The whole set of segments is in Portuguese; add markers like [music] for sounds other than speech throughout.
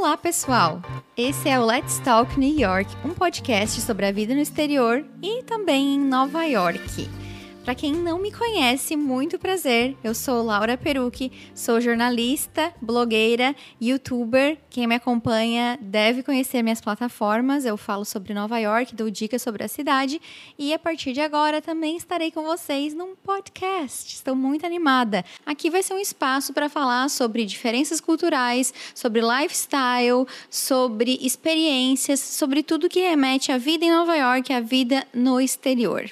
Olá, pessoal! Esse é o Let's Talk New York, um podcast sobre a vida no exterior e também em Nova York. Para quem não me conhece, muito prazer. Eu sou Laura Perucci, sou jornalista, blogueira, youtuber. Quem me acompanha deve conhecer minhas plataformas. Eu falo sobre Nova York, dou dicas sobre a cidade e a partir de agora também estarei com vocês num podcast. Estou muito animada. Aqui vai ser um espaço para falar sobre diferenças culturais, sobre lifestyle, sobre experiências, sobre tudo que remete à vida em Nova York, à vida no exterior.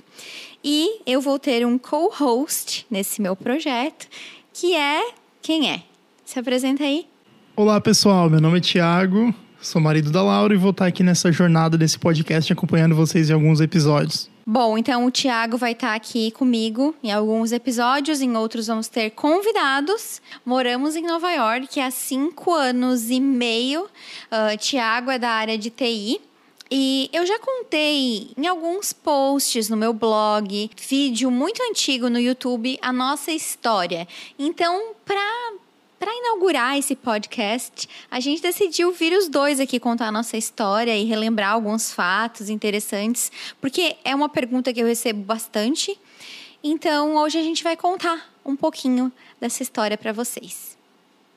E eu vou ter um co-host nesse meu projeto, que é. Quem é? Se apresenta aí. Olá, pessoal. Meu nome é Tiago, sou marido da Laura e vou estar aqui nessa jornada desse podcast acompanhando vocês em alguns episódios. Bom, então o Tiago vai estar aqui comigo em alguns episódios, em outros vamos ter convidados. Moramos em Nova York há cinco anos e meio. Uh, Tiago é da área de TI. E eu já contei em alguns posts no meu blog, vídeo muito antigo no YouTube, a nossa história. Então, para para inaugurar esse podcast, a gente decidiu vir os dois aqui contar a nossa história e relembrar alguns fatos interessantes, porque é uma pergunta que eu recebo bastante. Então, hoje a gente vai contar um pouquinho dessa história para vocês.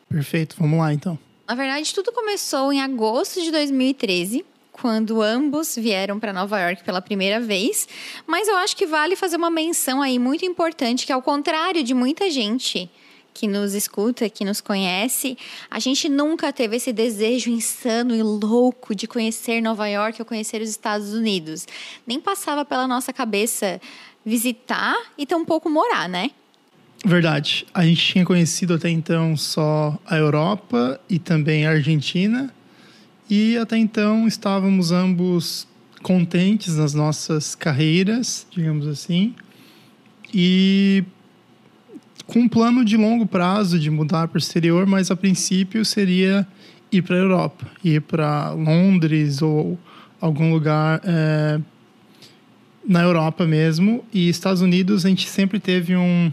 Perfeito, vamos lá então. Na verdade, tudo começou em agosto de 2013 quando ambos vieram para Nova York pela primeira vez, mas eu acho que vale fazer uma menção aí muito importante que ao contrário de muita gente que nos escuta, que nos conhece, a gente nunca teve esse desejo insano e louco de conhecer Nova York ou conhecer os Estados Unidos. Nem passava pela nossa cabeça visitar e tampouco morar, né? Verdade. A gente tinha conhecido até então só a Europa e também a Argentina. E até então estávamos ambos contentes nas nossas carreiras, digamos assim, e com um plano de longo prazo de mudar para o exterior, mas a princípio seria ir para a Europa, ir para Londres ou algum lugar é, na Europa mesmo. E Estados Unidos a gente sempre teve um,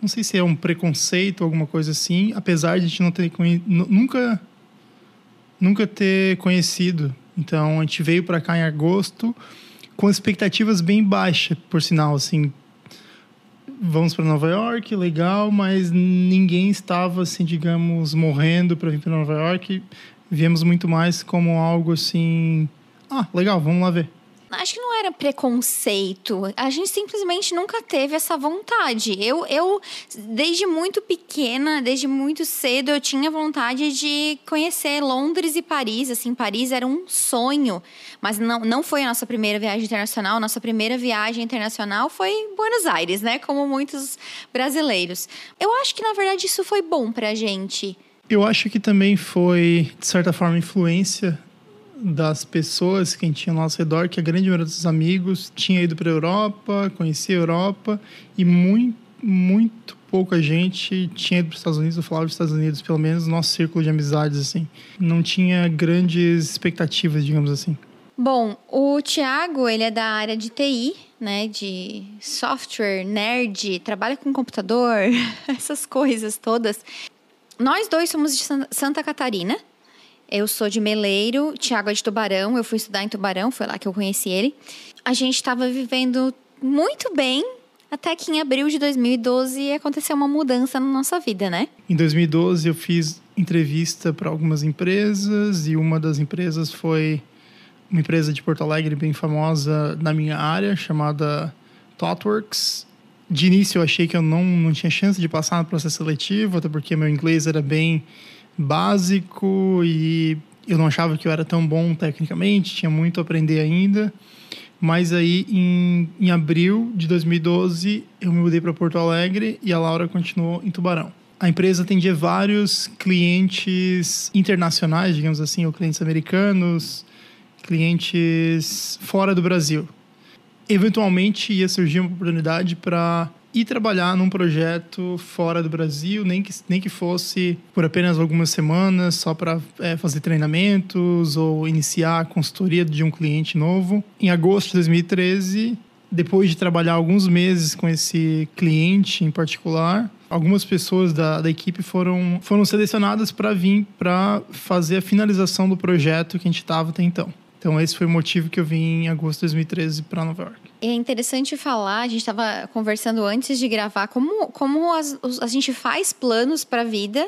não sei se é um preconceito, alguma coisa assim, apesar de a gente não ter nunca nunca ter conhecido. Então a gente veio para cá em agosto com expectativas bem baixas, por sinal, assim. Vamos para Nova York, legal, mas ninguém estava assim, digamos, morrendo para vir para Nova York. Viemos muito mais como algo assim, ah, legal, vamos lá ver acho que não era preconceito. A gente simplesmente nunca teve essa vontade. Eu, eu, desde muito pequena, desde muito cedo, eu tinha vontade de conhecer Londres e Paris. Assim, Paris era um sonho. Mas não, não foi a nossa primeira viagem internacional. Nossa primeira viagem internacional foi Buenos Aires, né? Como muitos brasileiros. Eu acho que, na verdade, isso foi bom pra gente. Eu acho que também foi, de certa forma, influência das pessoas que a gente tinha ao nosso redor, que a grande maioria dos amigos tinha ido para a Europa, conhecia a Europa, e muito, muito pouca gente tinha ido para os Estados Unidos, ou falava dos Estados Unidos, pelo menos no nosso círculo de amizades, assim. Não tinha grandes expectativas, digamos assim. Bom, o Thiago, ele é da área de TI, né, de software, nerd, trabalha com computador, [laughs] essas coisas todas. Nós dois somos de Santa Catarina, eu sou de Meleiro, Tiago é de Tubarão. Eu fui estudar em Tubarão, foi lá que eu conheci ele. A gente estava vivendo muito bem até que em abril de 2012 aconteceu uma mudança na nossa vida, né? Em 2012 eu fiz entrevista para algumas empresas e uma das empresas foi uma empresa de Porto Alegre bem famosa na minha área chamada ThoughtWorks. De início eu achei que eu não, não tinha chance de passar no processo seletivo, até porque meu inglês era bem básico e eu não achava que eu era tão bom tecnicamente, tinha muito a aprender ainda. Mas aí, em, em abril de 2012, eu me mudei para Porto Alegre e a Laura continuou em Tubarão. A empresa atendia vários clientes internacionais, digamos assim, ou clientes americanos, clientes fora do Brasil. Eventualmente ia surgir uma oportunidade para e trabalhar num projeto fora do Brasil, nem que, nem que fosse por apenas algumas semanas, só para é, fazer treinamentos ou iniciar a consultoria de um cliente novo. Em agosto de 2013, depois de trabalhar alguns meses com esse cliente em particular, algumas pessoas da, da equipe foram, foram selecionadas para vir para fazer a finalização do projeto que a gente estava até então. Então, esse foi o motivo que eu vim em agosto de 2013 para Nova York. É interessante falar, a gente estava conversando antes de gravar, como, como as, a gente faz planos para a vida,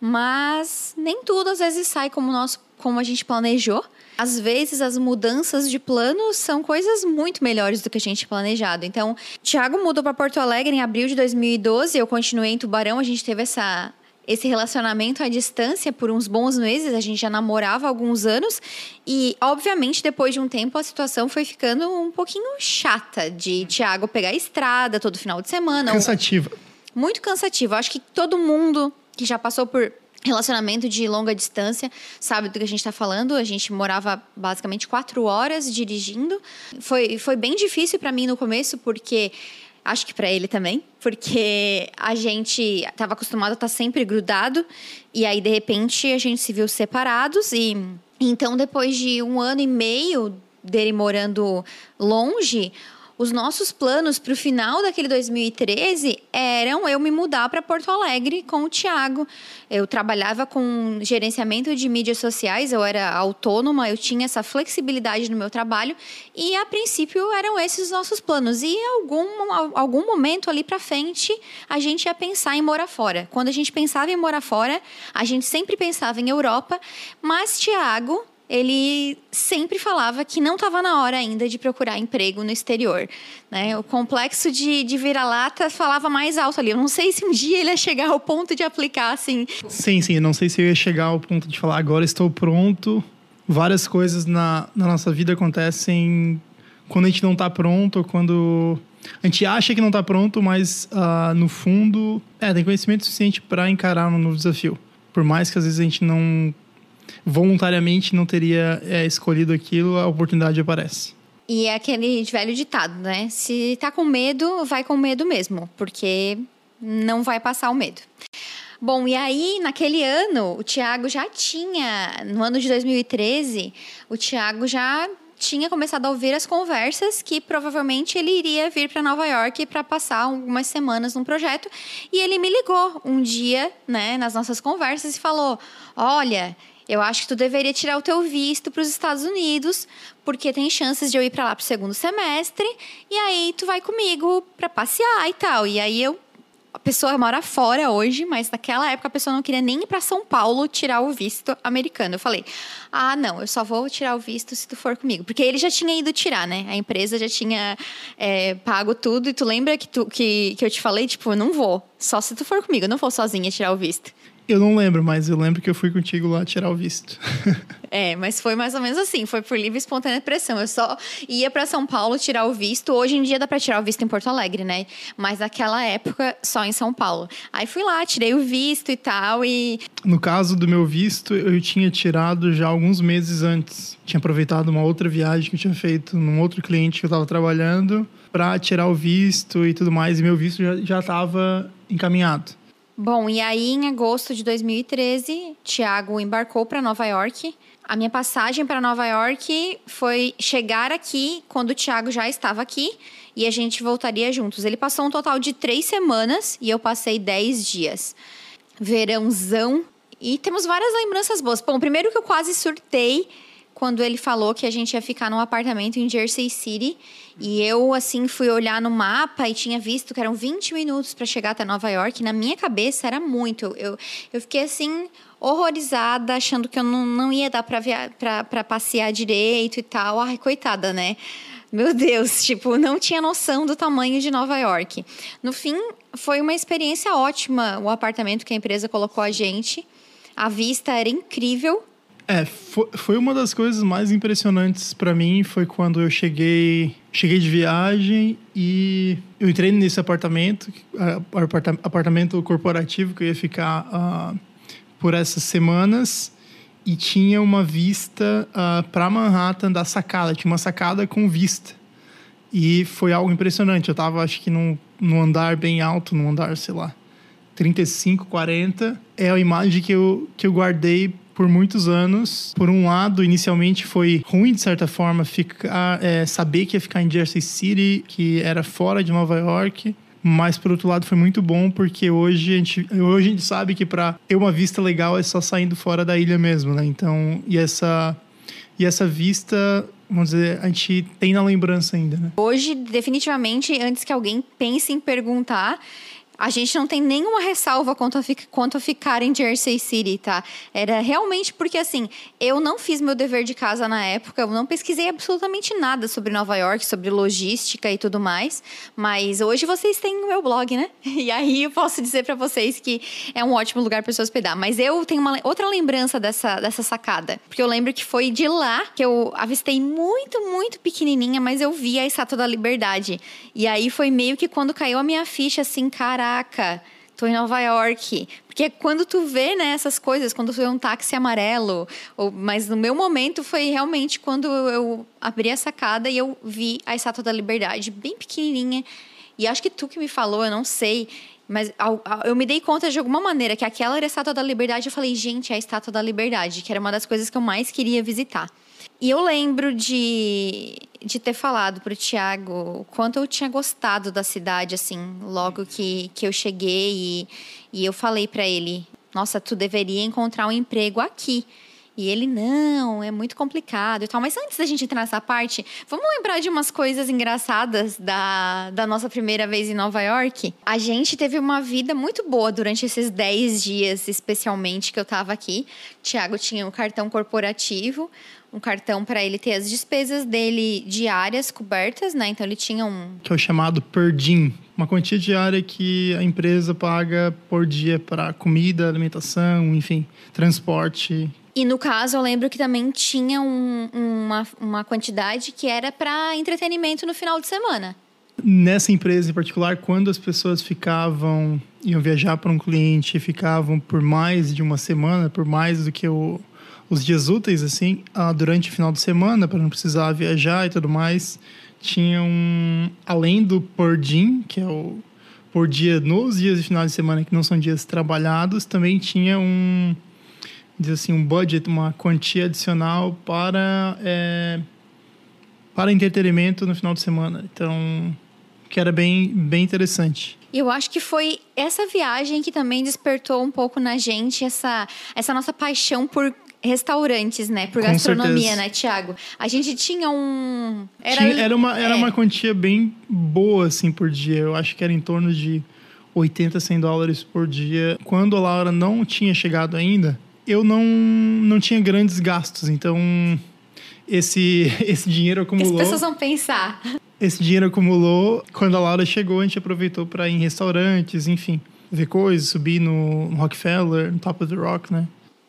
mas nem tudo às vezes sai como, nós, como a gente planejou. Às vezes as mudanças de planos são coisas muito melhores do que a gente planejado. Então, Thiago mudou para Porto Alegre em abril de 2012, eu continuei em Tubarão, a gente teve essa esse relacionamento à distância por uns bons meses, a gente já namorava há alguns anos e, obviamente, depois de um tempo a situação foi ficando um pouquinho chata de Tiago pegar a estrada todo final de semana. Cansativa. Muito cansativa. Acho que todo mundo que já passou por relacionamento de longa distância sabe do que a gente está falando. A gente morava basicamente quatro horas dirigindo. Foi, foi bem difícil para mim no começo porque Acho que para ele também, porque a gente estava acostumado a estar tá sempre grudado e aí de repente a gente se viu separados e então depois de um ano e meio dele morando longe, os nossos planos para o final daquele 2013 eram eu me mudar para Porto Alegre com o Tiago. Eu trabalhava com gerenciamento de mídias sociais, eu era autônoma, eu tinha essa flexibilidade no meu trabalho e a princípio eram esses os nossos planos. E algum, algum momento ali para frente a gente ia pensar em morar fora. Quando a gente pensava em morar fora, a gente sempre pensava em Europa, mas Tiago ele sempre falava que não estava na hora ainda de procurar emprego no exterior. Né? O complexo de, de vira-lata falava mais alto ali. Eu não sei se um dia ele ia chegar ao ponto de aplicar assim. Sim, sim. Eu não sei se eu ia chegar ao ponto de falar agora estou pronto. Várias coisas na, na nossa vida acontecem quando a gente não está pronto, quando a gente acha que não está pronto, mas uh, no fundo, é, tem conhecimento suficiente para encarar um novo desafio. Por mais que às vezes a gente não voluntariamente não teria é, escolhido aquilo, a oportunidade aparece. E é aquele velho ditado, né? Se tá com medo, vai com medo mesmo, porque não vai passar o medo. Bom, e aí, naquele ano, o Tiago já tinha, no ano de 2013, o Tiago já tinha começado a ouvir as conversas que provavelmente ele iria vir para Nova York para passar algumas semanas num projeto. E ele me ligou um dia, né, nas nossas conversas e falou: Olha, eu acho que tu deveria tirar o teu visto para os Estados Unidos, porque tem chances de eu ir para lá pro segundo semestre, e aí tu vai comigo para passear e tal. E aí eu a pessoa mora fora hoje, mas naquela época a pessoa não queria nem ir para São Paulo tirar o visto americano. Eu falei: "Ah, não, eu só vou tirar o visto se tu for comigo", porque ele já tinha ido tirar, né? A empresa já tinha é, pago tudo. E tu lembra que tu que, que eu te falei tipo, eu não vou, só se tu for comigo, eu não vou sozinha tirar o visto. Eu não lembro, mas eu lembro que eu fui contigo lá tirar o visto. [laughs] é, mas foi mais ou menos assim, foi por livre e espontânea pressão. Eu só ia para São Paulo tirar o visto. Hoje em dia dá para tirar o visto em Porto Alegre, né? Mas naquela época só em São Paulo. Aí fui lá, tirei o visto e tal e No caso do meu visto, eu tinha tirado já alguns meses antes. Tinha aproveitado uma outra viagem que eu tinha feito num outro cliente que eu estava trabalhando para tirar o visto e tudo mais, e meu visto já estava encaminhado. Bom, e aí em agosto de 2013, Tiago embarcou para Nova York. A minha passagem para Nova York foi chegar aqui quando o Tiago já estava aqui e a gente voltaria juntos. Ele passou um total de três semanas e eu passei dez dias. Verãozão. E temos várias lembranças boas. Bom, primeiro que eu quase surtei quando ele falou que a gente ia ficar num apartamento em Jersey City. E eu, assim, fui olhar no mapa e tinha visto que eram 20 minutos para chegar até Nova York. Na minha cabeça era muito. Eu, eu fiquei, assim, horrorizada, achando que eu não, não ia dar para passear direito e tal. Ai, coitada, né? Meu Deus, [laughs] tipo, não tinha noção do tamanho de Nova York. No fim, foi uma experiência ótima o apartamento que a empresa colocou a gente. A vista era incrível é, foi, foi uma das coisas mais impressionantes para mim foi quando eu cheguei, cheguei de viagem e eu entrei nesse apartamento, apartamento corporativo que eu ia ficar uh, por essas semanas e tinha uma vista uh, ah, para Manhattan da sacada, tinha uma sacada com vista. E foi algo impressionante. Eu estava acho que num, num andar bem alto, num andar, sei lá, 35, 40. É a imagem que eu, que eu guardei por muitos anos. Por um lado, inicialmente foi ruim, de certa forma, ficar, é, saber que ia ficar em Jersey City, que era fora de Nova York. Mas, por outro lado, foi muito bom porque hoje a gente, hoje a gente sabe que para ter uma vista legal é só saindo fora da ilha mesmo, né? Então, e essa, e essa vista vamos dizer, a gente tem na lembrança ainda, né? Hoje, definitivamente, antes que alguém pense em perguntar, a gente não tem nenhuma ressalva quanto a, quanto a ficar em Jersey City, tá? Era realmente porque, assim, eu não fiz meu dever de casa na época, eu não pesquisei absolutamente nada sobre Nova York, sobre logística e tudo mais, mas hoje vocês têm o meu blog, né? [laughs] E aí eu posso dizer para vocês que é um ótimo lugar para se hospedar. Mas eu tenho uma outra lembrança dessa, dessa sacada, porque eu lembro que foi de lá que eu avistei muito, muito pequenininha, mas eu vi a Estátua da Liberdade. E aí foi meio que quando caiu a minha ficha, assim, cara caraca, tô em Nova York. Porque quando tu vê né, essas coisas, quando tu vê um táxi amarelo, ou, mas no meu momento foi realmente quando eu abri a sacada e eu vi a Estátua da Liberdade, bem pequenininha. E acho que tu que me falou, eu não sei, mas eu me dei conta de alguma maneira que aquela era a Estátua da Liberdade. Eu falei, gente, é a Estátua da Liberdade, que era uma das coisas que eu mais queria visitar. E eu lembro de, de ter falado para o Tiago o quanto eu tinha gostado da cidade, assim, logo que, que eu cheguei. E, e eu falei para ele: Nossa, tu deveria encontrar um emprego aqui. E ele, não, é muito complicado e tal. Mas antes da gente entrar nessa parte, vamos lembrar de umas coisas engraçadas da, da nossa primeira vez em Nova York? A gente teve uma vida muito boa durante esses 10 dias, especialmente, que eu tava aqui. Tiago tinha um cartão corporativo, um cartão para ele ter as despesas dele diárias cobertas, né? Então ele tinha um. Que é o chamado per diem, uma quantia diária que a empresa paga por dia para comida, alimentação, enfim, transporte. E no caso, eu lembro que também tinha um, uma, uma quantidade que era para entretenimento no final de semana. Nessa empresa em particular, quando as pessoas ficavam, iam viajar para um cliente, ficavam por mais de uma semana, por mais do que o os dias úteis, assim, ah, durante o final de semana, para não precisar viajar e tudo mais, tinham, além do por dia, que é o por dia nos dias de final de semana que não são dias trabalhados, também tinha um, diz assim, um budget, uma quantia adicional para, é, para entretenimento no final de semana. Então, que era bem, bem interessante. Eu acho que foi essa viagem que também despertou um pouco na gente essa, essa nossa paixão por restaurantes, né? Por Com gastronomia, certeza. né, Tiago? A gente tinha um. Era, tinha, era, uma, era é. uma quantia bem boa, assim, por dia. Eu acho que era em torno de 80, 100 dólares por dia. Quando a Laura não tinha chegado ainda, eu não, não tinha grandes gastos. Então, esse, [laughs] esse dinheiro acumulou. As pessoas vão pensar. Esse dinheiro acumulou. Quando a Laura chegou, a gente aproveitou para ir em restaurantes, enfim, ver coisas, subir no, no Rockefeller, no Top of the Rock, né?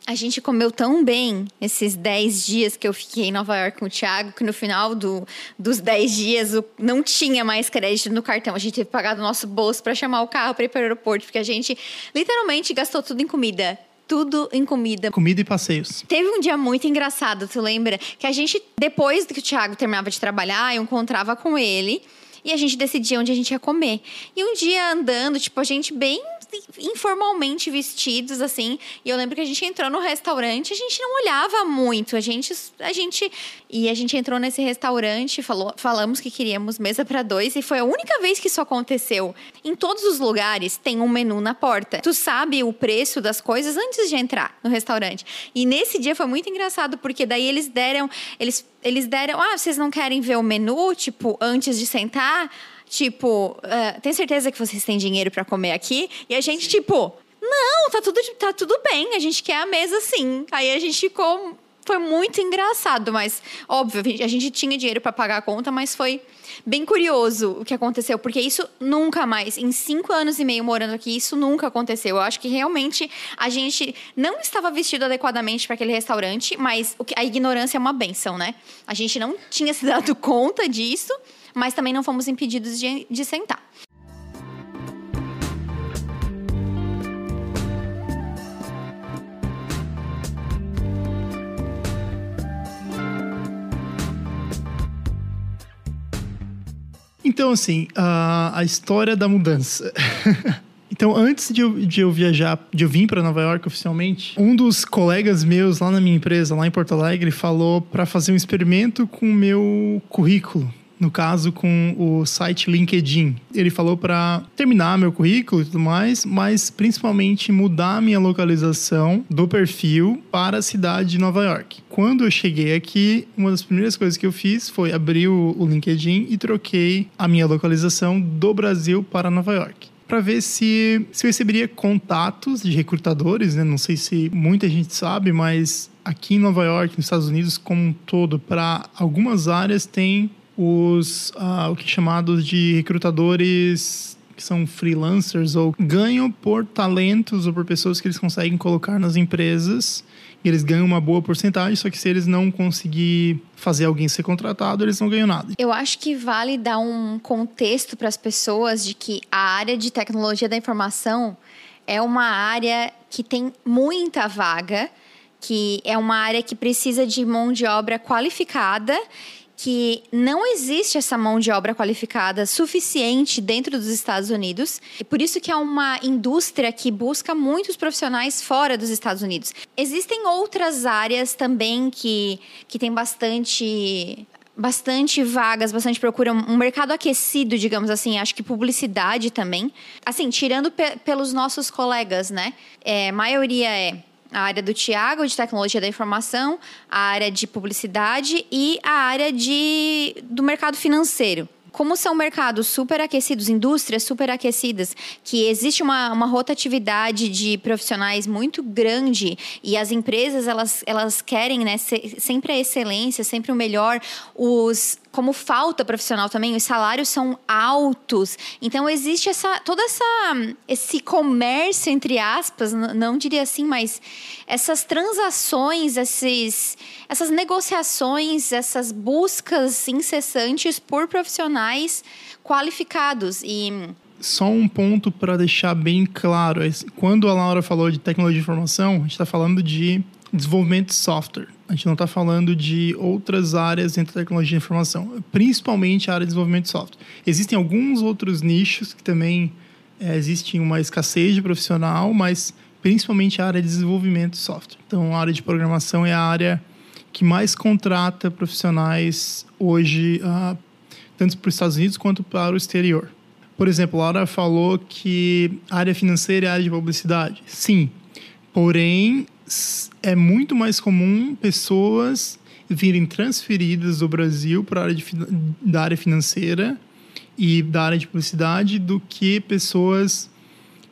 A gente comeu tão bem esses 10 dias que eu fiquei em Nova York com o Thiago, que no final do, dos 10 dias não tinha mais crédito no cartão. A gente teve que pagar do nosso bolso para chamar o carro para ir para o aeroporto, porque a gente literalmente gastou tudo em comida tudo em comida. Comida e passeios. Teve um dia muito engraçado, tu lembra? Que a gente, depois que o Thiago terminava de trabalhar, eu encontrava com ele e a gente decidia onde a gente ia comer. E um dia andando, tipo, a gente bem informalmente vestidos, assim. E eu lembro que a gente entrou no restaurante, a gente não olhava muito. A gente. A gente e a gente entrou nesse restaurante, falou, falamos que queríamos mesa para dois, e foi a única vez que isso aconteceu. Em todos os lugares tem um menu na porta. Tu sabe o preço das coisas antes de entrar no restaurante. E nesse dia foi muito engraçado, porque daí eles deram. Eles, eles deram. Ah, vocês não querem ver o menu, tipo, antes de sentar? Tipo, uh, tem certeza que vocês têm dinheiro para comer aqui? E a gente, tipo, não, tá tudo, tá tudo bem, a gente quer a mesa sim. Aí a gente ficou. Foi muito engraçado, mas óbvio, a gente tinha dinheiro para pagar a conta, mas foi bem curioso o que aconteceu, porque isso nunca mais, em cinco anos e meio morando aqui, isso nunca aconteceu. Eu acho que realmente a gente não estava vestido adequadamente para aquele restaurante, mas a ignorância é uma benção, né? A gente não tinha se dado [laughs] conta disso mas também não fomos impedidos de, de sentar. Então, assim, a, a história da mudança. [laughs] Então, antes de eu, de eu, viajar, de eu vir para Nova York oficialmente, um dos colegas meus lá na minha empresa, lá em Porto Alegre, falou para fazer um experimento com o meu currículo no caso com o site LinkedIn. Ele falou para terminar meu currículo e tudo mais, mas principalmente mudar minha localização do perfil para a cidade de Nova York. Quando eu cheguei aqui, uma das primeiras coisas que eu fiz foi abrir o, LinkedIn e troquei a minha localização do Brasil para Nova York para ver se, se eu receberia contatos de recrutadores, né? Não sei se muita gente sabe, mas aqui em Nova York, nos Estados Unidos como um todo, para algumas áreas tem os uh, o que é chamados de recrutadores que são freelancers ou ganham por talentos ou por pessoas que eles conseguem colocar nas empresas e eles ganham uma boa porcentagem, só que se eles não conseguir fazer alguém ser contratado, eles não ganham nada. Eu acho que vale dar um contexto para as pessoas de que a área de tecnologia da informação é uma área que tem muita vaga, que é uma área que precisa de mão de obra qualificada que não existe essa mão de obra qualificada suficiente dentro dos Estados Unidos. E por isso que é uma indústria que busca muitos profissionais fora dos Estados Unidos. Existem outras áreas também que, que tem bastante bastante vagas, bastante procura, um mercado aquecido, digamos assim, acho que publicidade também. Assim, tirando pe pelos nossos colegas, né? É, maioria é a área do Tiago, de tecnologia da informação, a área de publicidade e a área de, do mercado financeiro. Como são mercados super aquecidos, indústrias super aquecidas, que existe uma, uma rotatividade de profissionais muito grande e as empresas elas, elas querem né, sempre a excelência, sempre o melhor, os como falta profissional também, os salários são altos. Então existe essa toda essa esse comércio entre aspas, não diria assim, mas essas transações, esses essas negociações, essas buscas incessantes por profissionais qualificados e só um ponto para deixar bem claro. Quando a Laura falou de tecnologia de informação, a gente está falando de desenvolvimento de software. A gente não está falando de outras áreas dentro da tecnologia de informação, principalmente a área de desenvolvimento de software. Existem alguns outros nichos que também é, uma escassez de profissional, mas principalmente a área de desenvolvimento de software. Então, a área de programação é a área que mais contrata profissionais hoje, uh, tanto para os Estados Unidos quanto para o exterior. Por exemplo, Laura falou que a área financeira é a área de publicidade. Sim, porém é muito mais comum pessoas virem transferidas do Brasil para a área de, da área financeira e da área de publicidade do que pessoas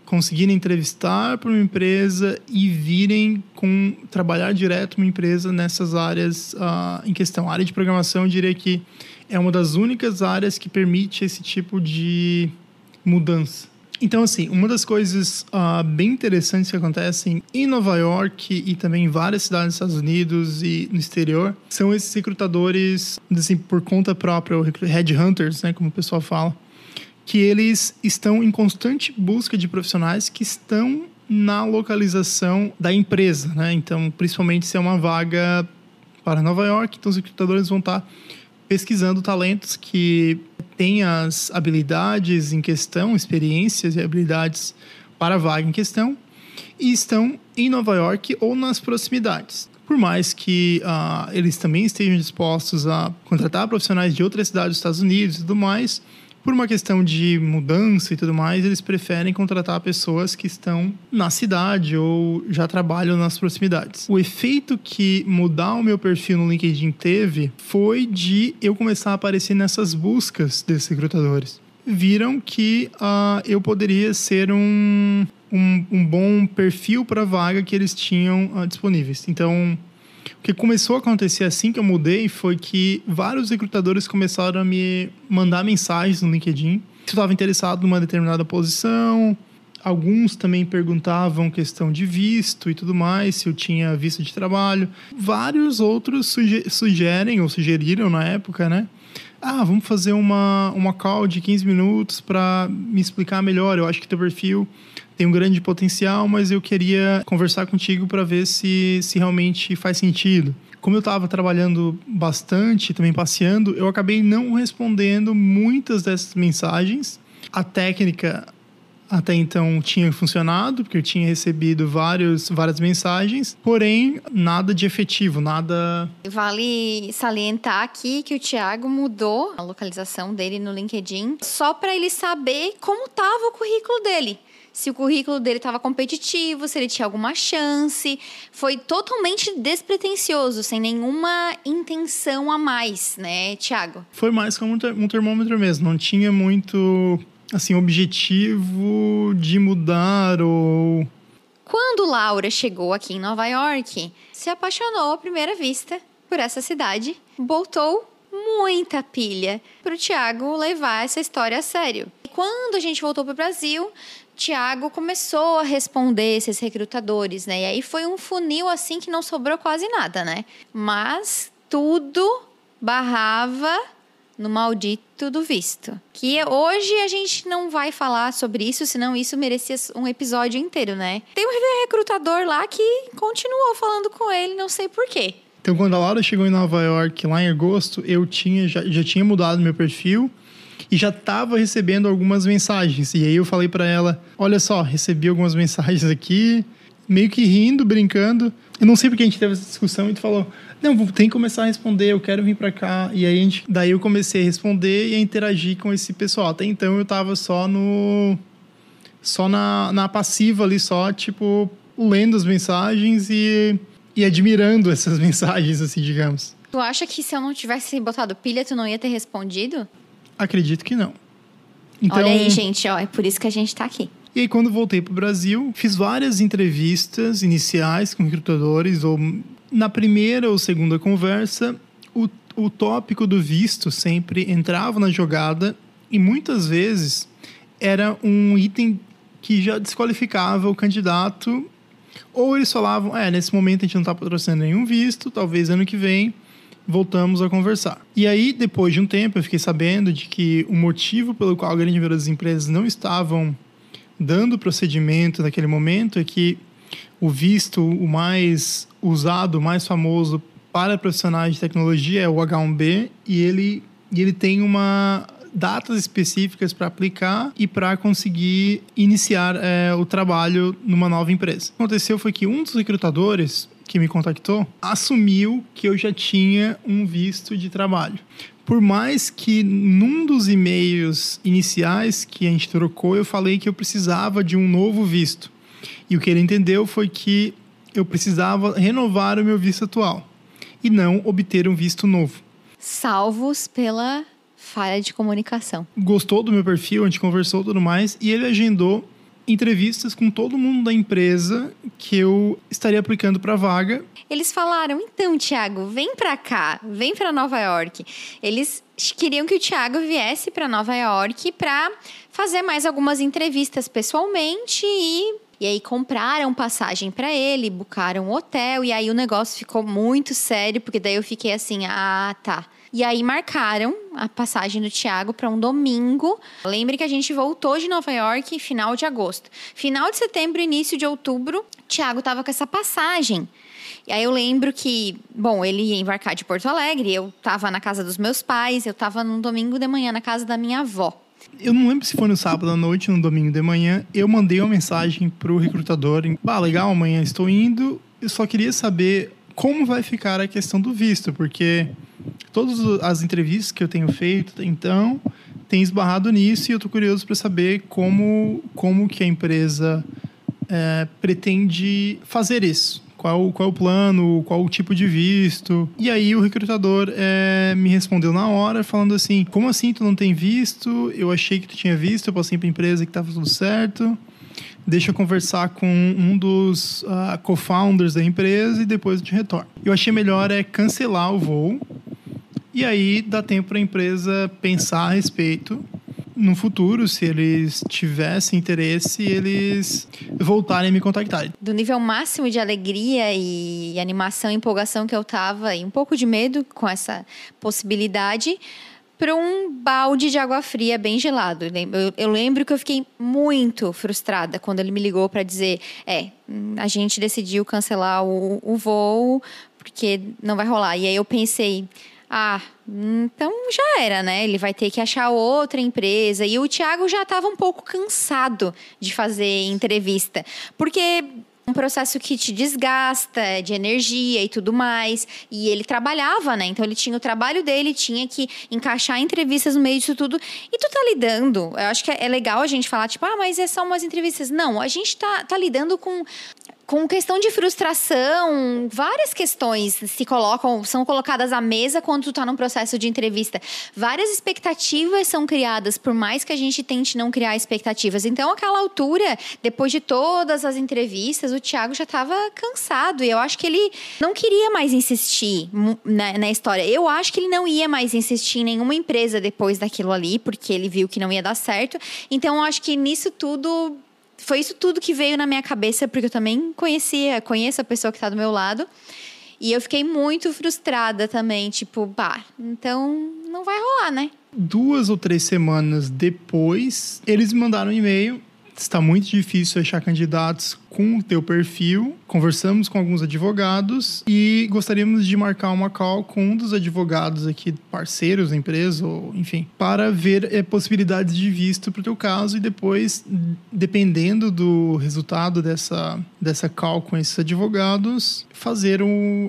conseguirem entrevistar para uma empresa e virem com trabalhar direto uma empresa nessas áreas uh, em questão. A área de programação, eu diria que é uma das únicas áreas que permite esse tipo de mudança. Então, assim, uma das coisas uh, bem interessantes que acontecem em Nova York e também em várias cidades dos Estados Unidos e no exterior são esses recrutadores, assim, por conta própria, headhunters, né, como o pessoal fala, que eles estão em constante busca de profissionais que estão na localização da empresa, né? Então, principalmente se é uma vaga para Nova York, então os recrutadores vão estar pesquisando talentos que têm as habilidades em questão, experiências e habilidades para a vaga em questão e estão em Nova York ou nas proximidades. Por mais que uh, eles também estejam dispostos a contratar profissionais de outras cidades dos Estados Unidos e tudo mais, por uma questão de mudança e tudo mais, eles preferem contratar pessoas que estão na cidade ou já trabalham nas proximidades. O efeito que mudar o meu perfil no LinkedIn teve foi de eu começar a aparecer nessas buscas desses recrutadores. Viram que uh, eu poderia ser um, um, um bom perfil para a vaga que eles tinham uh, disponíveis. Então, o que começou a acontecer assim que eu mudei foi que vários recrutadores começaram a me mandar mensagens no LinkedIn se eu estava interessado numa determinada posição. Alguns também perguntavam questão de visto e tudo mais, se eu tinha visto de trabalho. Vários outros suge sugerem ou sugeriram na época, né? Ah, vamos fazer uma, uma call de 15 minutos para me explicar melhor. Eu acho que teu perfil tem um grande potencial, mas eu queria conversar contigo para ver se, se realmente faz sentido. Como eu estava trabalhando bastante, também passeando, eu acabei não respondendo muitas dessas mensagens. A técnica até então tinha funcionado, porque eu tinha recebido vários, várias mensagens, porém nada de efetivo, nada. Vale salientar aqui que o Thiago mudou a localização dele no LinkedIn só para ele saber como estava o currículo dele se o currículo dele estava competitivo, se ele tinha alguma chance. Foi totalmente despretensioso, sem nenhuma intenção a mais, né, Tiago? Foi mais como um termômetro mesmo. Não tinha muito, assim, objetivo de mudar ou. Quando Laura chegou aqui em Nova York, se apaixonou à primeira vista por essa cidade, botou muita pilha para o Tiago levar essa história a sério. E quando a gente voltou para o Brasil, Tiago começou a responder esses recrutadores, né? E aí foi um funil assim que não sobrou quase nada, né? Mas tudo barrava no maldito do visto. Que hoje a gente não vai falar sobre isso, senão isso merecia um episódio inteiro, né? Tem um recrutador lá que continuou falando com ele, não sei porquê. Então, quando a Laura chegou em Nova York, lá em agosto, eu tinha já, já tinha mudado meu perfil e já estava recebendo algumas mensagens. E aí eu falei para ela: Olha só, recebi algumas [laughs] mensagens aqui, meio que rindo, brincando. Eu não sei porque a gente teve essa discussão e tu falou: Não, tem que começar a responder, eu quero vir para cá. E aí a gente, daí eu comecei a responder e a interagir com esse pessoal. Até então eu estava só no. Só na, na passiva ali, só, tipo, lendo as mensagens e, e admirando [laughs] essas mensagens, assim, digamos. Tu acha que se eu não tivesse botado pilha, tu não ia ter respondido? Acredito que não. Então, Olha aí, gente, ó, é por isso que a gente está aqui. E aí, quando voltei para o Brasil, fiz várias entrevistas iniciais com recrutadores, ou na primeira ou segunda conversa, o, o tópico do visto sempre entrava na jogada e muitas vezes era um item que já desqualificava o candidato. Ou eles falavam, é, nesse momento a gente não está patrocinando nenhum visto, talvez ano que vem voltamos a conversar. E aí, depois de um tempo, eu fiquei sabendo de que o motivo pelo qual a grande maioria das empresas não estavam dando procedimento naquele momento é que o visto o mais usado, o mais famoso para profissionais de tecnologia é o H1B e ele, e ele tem uma datas específicas para aplicar e para conseguir iniciar é, o trabalho numa nova empresa. O que aconteceu foi que um dos recrutadores que me contactou assumiu que eu já tinha um visto de trabalho. Por mais que num dos e-mails iniciais que a gente trocou, eu falei que eu precisava de um novo visto. E o que ele entendeu foi que eu precisava renovar o meu visto atual e não obter um visto novo. Salvos pela falha de comunicação. Gostou do meu perfil, a gente conversou tudo mais e ele agendou entrevistas com todo mundo da empresa que eu estaria aplicando para vaga. Eles falaram: "Então, Thiago, vem para cá, vem para Nova York". Eles queriam que o Thiago viesse para Nova York para fazer mais algumas entrevistas pessoalmente e e aí compraram passagem para ele, bucaram hotel e aí o negócio ficou muito sério, porque daí eu fiquei assim: "Ah, tá. E aí marcaram a passagem do Tiago para um domingo. Lembre que a gente voltou de Nova York final de agosto. Final de setembro, início de outubro, Tiago estava com essa passagem. E aí eu lembro que, bom, ele ia embarcar de Porto Alegre, eu estava na casa dos meus pais, eu estava num domingo de manhã na casa da minha avó. Eu não lembro se foi no sábado à noite ou no domingo de manhã. Eu mandei uma mensagem pro recrutador: Bah, legal, amanhã estou indo. Eu só queria saber como vai ficar a questão do visto, porque todas as entrevistas que eu tenho feito, então, tem esbarrado nisso e eu estou curioso para saber como, como que a empresa é, pretende fazer isso. Qual, qual é o plano, qual o tipo de visto. E aí o recrutador é, me respondeu na hora, falando assim, como assim tu não tem visto? Eu achei que tu tinha visto, eu passei para a empresa que estava tudo certo deixa eu conversar com um dos uh, co-founders da empresa e depois te retorno. Eu achei melhor é cancelar o voo e aí dá tempo para a empresa pensar a respeito no futuro, se eles tivessem interesse, eles voltarem a me contactarem. Do nível máximo de alegria e animação e empolgação que eu tava, e um pouco de medo com essa possibilidade, para um balde de água fria bem gelado. Eu, eu, lembro que eu fiquei muito frustrada quando ele me ligou para dizer: é, a gente decidiu cancelar o, o voo porque não vai rolar. E aí eu pensei ah, então já era, né? Ele vai ter que achar outra empresa. E o Thiago já estava um pouco cansado de fazer entrevista, porque um processo que te desgasta de energia e tudo mais. E ele trabalhava, né? Então ele tinha o trabalho dele, tinha que encaixar entrevistas no meio disso tudo. E tu tá lidando. Eu acho que é legal a gente falar, tipo, ah, mas é só umas entrevistas. Não, a gente tá, tá lidando com com questão de frustração, várias questões se colocam, são colocadas à mesa quando tu está num processo de entrevista. Várias expectativas são criadas, por mais que a gente tente não criar expectativas. Então, aquela altura, depois de todas as entrevistas, o Thiago já estava cansado e eu acho que ele não queria mais insistir na, na história. Eu acho que ele não ia mais insistir em nenhuma empresa depois daquilo ali, porque ele viu que não ia dar certo. Então, eu acho que nisso tudo foi isso tudo que veio na minha cabeça, porque eu também conhecia, conheço a pessoa que está do meu lado. E eu fiquei muito frustrada também, tipo, pá, então não vai rolar, né? Duas ou três semanas depois, eles me mandaram um e-mail está muito difícil achar candidatos com o teu perfil. Conversamos com alguns advogados e gostaríamos de marcar uma call com um dos advogados aqui, parceiros da empresa, ou enfim, para ver é, possibilidades de visto para o teu caso e depois, dependendo do resultado dessa, dessa call com esses advogados, fazer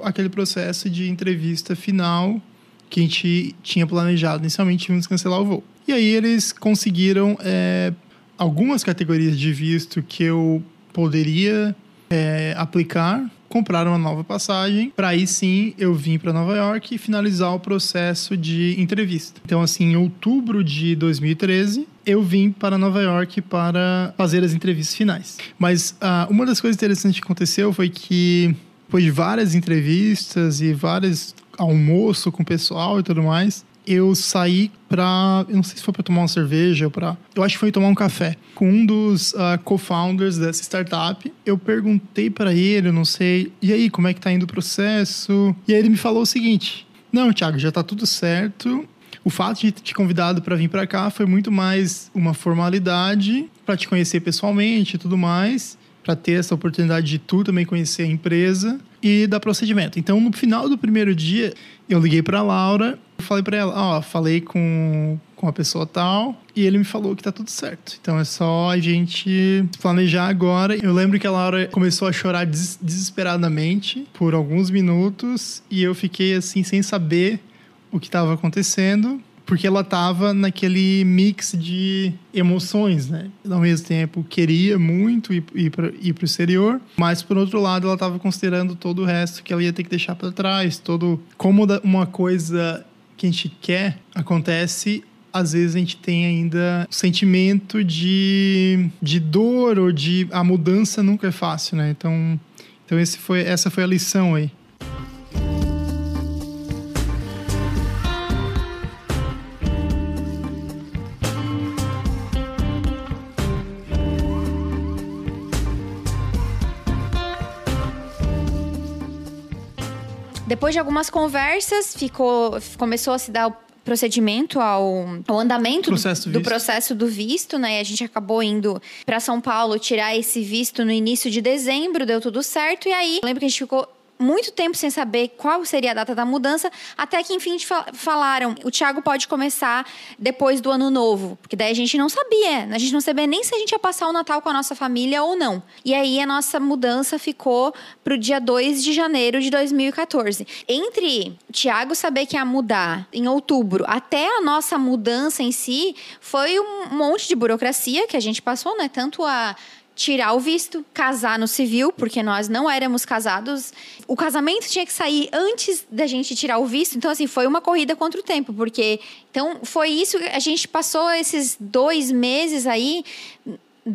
aquele processo de entrevista final que a gente tinha planejado. Inicialmente, que cancelar o voo. E aí eles conseguiram é, algumas categorias de visto que eu poderia é, aplicar, comprar uma nova passagem, para aí sim eu vim para Nova York e finalizar o processo de entrevista. Então, assim, em outubro de 2013, eu vim para Nova York para fazer as entrevistas finais. Mas uh, uma das coisas interessantes que aconteceu foi que, depois de várias entrevistas e vários almoço com o pessoal e tudo mais, eu saí pra. Eu não sei se foi pra tomar uma cerveja ou pra. Eu acho que foi tomar um café com um dos uh, co-founders dessa startup. Eu perguntei para ele, eu não sei, e aí, como é que tá indo o processo? E aí ele me falou o seguinte: Não, Thiago, já tá tudo certo. O fato de te convidado para vir para cá foi muito mais uma formalidade para te conhecer pessoalmente e tudo mais, para ter essa oportunidade de tu também conhecer a empresa e dar procedimento. Então, no final do primeiro dia, eu liguei para Laura falei para ela, ó, falei com, com a pessoa tal e ele me falou que tá tudo certo. Então é só a gente planejar agora. Eu lembro que a Laura começou a chorar des desesperadamente por alguns minutos e eu fiquei assim sem saber o que estava acontecendo porque ela estava naquele mix de emoções, né? Ao mesmo tempo, queria muito ir, ir para o exterior, mas por outro lado, ela estava considerando todo o resto que ela ia ter que deixar para trás, todo como uma coisa que a gente quer acontece às vezes a gente tem ainda o sentimento de, de dor ou de a mudança nunca é fácil, né? Então, então esse foi, essa foi a lição aí. Depois de algumas conversas, ficou, começou a se dar o procedimento ao, ao andamento processo do, do, processo do visto, né? E a gente acabou indo para São Paulo tirar esse visto no início de dezembro, deu tudo certo. E aí, lembro que a gente ficou muito tempo sem saber qual seria a data da mudança, até que enfim falaram, o Thiago pode começar depois do ano novo, porque daí a gente não sabia, a gente não sabia nem se a gente ia passar o Natal com a nossa família ou não. E aí a nossa mudança ficou pro dia 2 de janeiro de 2014. Entre o Thiago saber que ia mudar em outubro até a nossa mudança em si, foi um monte de burocracia que a gente passou, né? Tanto a tirar o visto, casar no civil, porque nós não éramos casados. O casamento tinha que sair antes da gente tirar o visto, então assim foi uma corrida contra o tempo, porque então foi isso a gente passou esses dois meses aí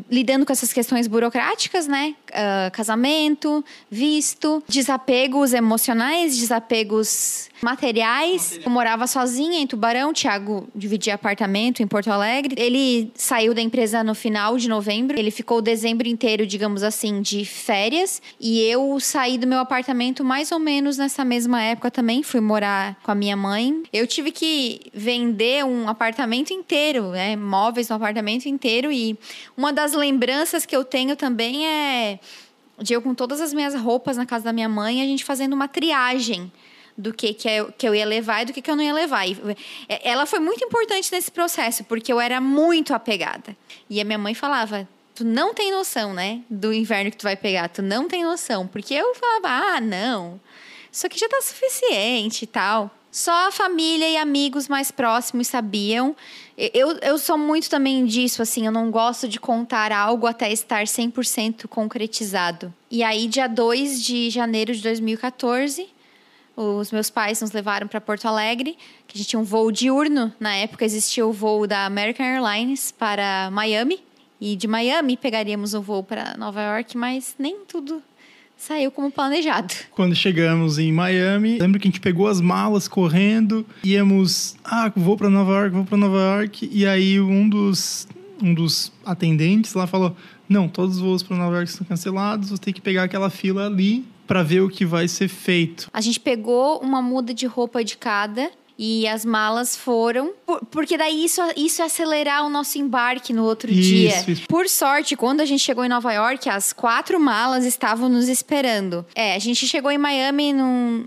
lidando com essas questões burocráticas, né? Uh, casamento, visto, desapegos emocionais, desapegos materiais. Eu morava sozinha em Tubarão, o Thiago dividia apartamento em Porto Alegre. Ele saiu da empresa no final de novembro. Ele ficou dezembro inteiro, digamos assim, de férias. E eu saí do meu apartamento mais ou menos nessa mesma época também. Fui morar com a minha mãe. Eu tive que vender um apartamento inteiro, né? Móveis no apartamento inteiro. E uma das lembranças que eu tenho também é de eu com todas as minhas roupas na casa da minha mãe, a gente fazendo uma triagem do que, que, eu, que eu ia levar e do que, que eu não ia levar. E é, ela foi muito importante nesse processo, porque eu era muito apegada. E a minha mãe falava: tu não tem noção, né? Do inverno que tu vai pegar, tu não tem noção. Porque eu falava: ah, não, isso aqui já tá suficiente e tal. Só a família e amigos mais próximos sabiam. Eu, eu sou muito também disso, assim, eu não gosto de contar algo até estar 100% concretizado. E aí, dia 2 de janeiro de 2014, os meus pais nos levaram para Porto Alegre, que a gente tinha um voo diurno. Na época existia o voo da American Airlines para Miami. E de Miami pegaríamos um voo para Nova York, mas nem tudo saiu como planejado. Quando chegamos em Miami, lembro que a gente pegou as malas correndo, íamos, ah, vou para Nova York, vou para Nova York, e aí um dos um dos atendentes lá falou: "Não, todos os voos para Nova York estão cancelados, você tem que pegar aquela fila ali para ver o que vai ser feito". A gente pegou uma muda de roupa de cada e as malas foram. porque daí isso, isso ia acelerar o nosso embarque no outro isso, dia. Isso. Por sorte, quando a gente chegou em Nova York, as quatro malas estavam nos esperando. É, a gente chegou em Miami num,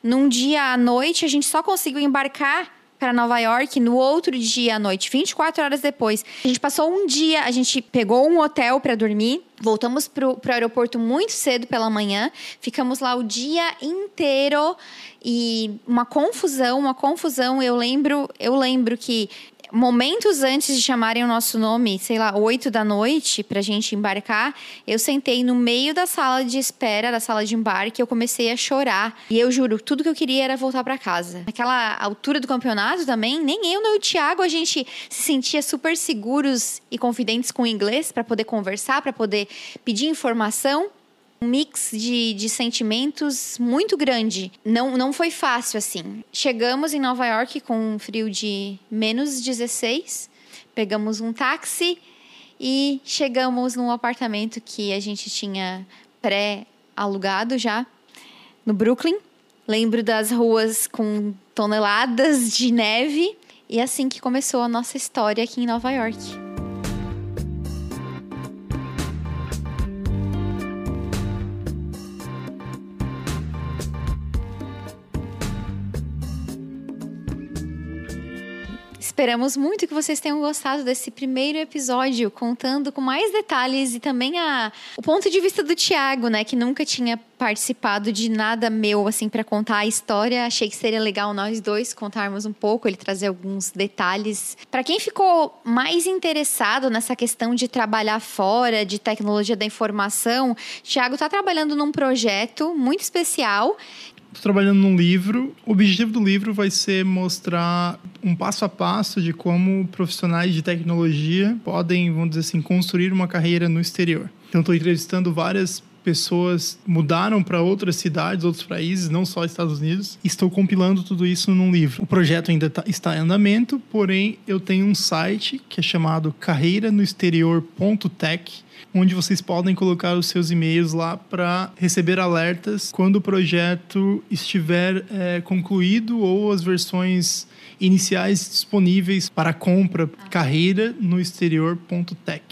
num dia à noite, a gente só conseguiu embarcar para Nova York no outro dia à noite, 24 horas depois. A gente passou um dia, a gente pegou um hotel para dormir, voltamos pro, pro aeroporto muito cedo pela manhã, ficamos lá o dia inteiro e uma confusão, uma confusão. Eu lembro, eu lembro que momentos antes de chamarem o nosso nome, sei lá, oito da noite, pra gente embarcar, eu sentei no meio da sala de espera, da sala de embarque, eu comecei a chorar. E eu juro, tudo que eu queria era voltar para casa. Naquela altura do campeonato também, nem eu nem o Thiago, a gente se sentia super seguros e confidentes com o inglês para poder conversar, para poder pedir informação um mix de, de sentimentos muito grande. Não, não foi fácil assim. Chegamos em Nova York com um frio de menos 16, pegamos um táxi e chegamos num apartamento que a gente tinha pré-alugado já no Brooklyn. Lembro das ruas com toneladas de neve. E assim que começou a nossa história aqui em Nova York. Esperamos muito que vocês tenham gostado desse primeiro episódio, contando com mais detalhes e também a, o ponto de vista do Tiago, né, que nunca tinha participado de nada meu assim para contar a história. Achei que seria legal nós dois contarmos um pouco, ele trazer alguns detalhes. Para quem ficou mais interessado nessa questão de trabalhar fora, de tecnologia da informação, Tiago está trabalhando num projeto muito especial Estou trabalhando num livro. O objetivo do livro vai ser mostrar um passo a passo de como profissionais de tecnologia podem, vamos dizer assim, construir uma carreira no exterior. Então, estou entrevistando várias pessoas mudaram para outras cidades, outros países, não só Estados Unidos. Estou compilando tudo isso num livro. O projeto ainda tá, está em andamento, porém eu tenho um site que é chamado carreiranoexterior.tech onde vocês podem colocar os seus e-mails lá para receber alertas quando o projeto estiver é, concluído ou as versões iniciais disponíveis para compra carreira no exterior.tech.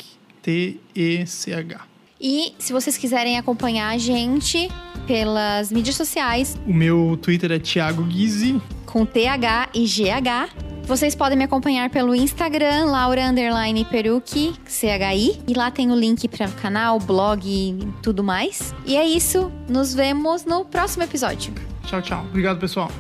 T-E-C-H. E se vocês quiserem acompanhar a gente pelas mídias sociais. O meu Twitter é Thiago Guizzi. Com T-H e G-H. Vocês podem me acompanhar pelo Instagram, Laura Underline Peruque, CHI. E lá tem o link para o canal, blog e tudo mais. E é isso. Nos vemos no próximo episódio. Tchau, tchau. Obrigado, pessoal.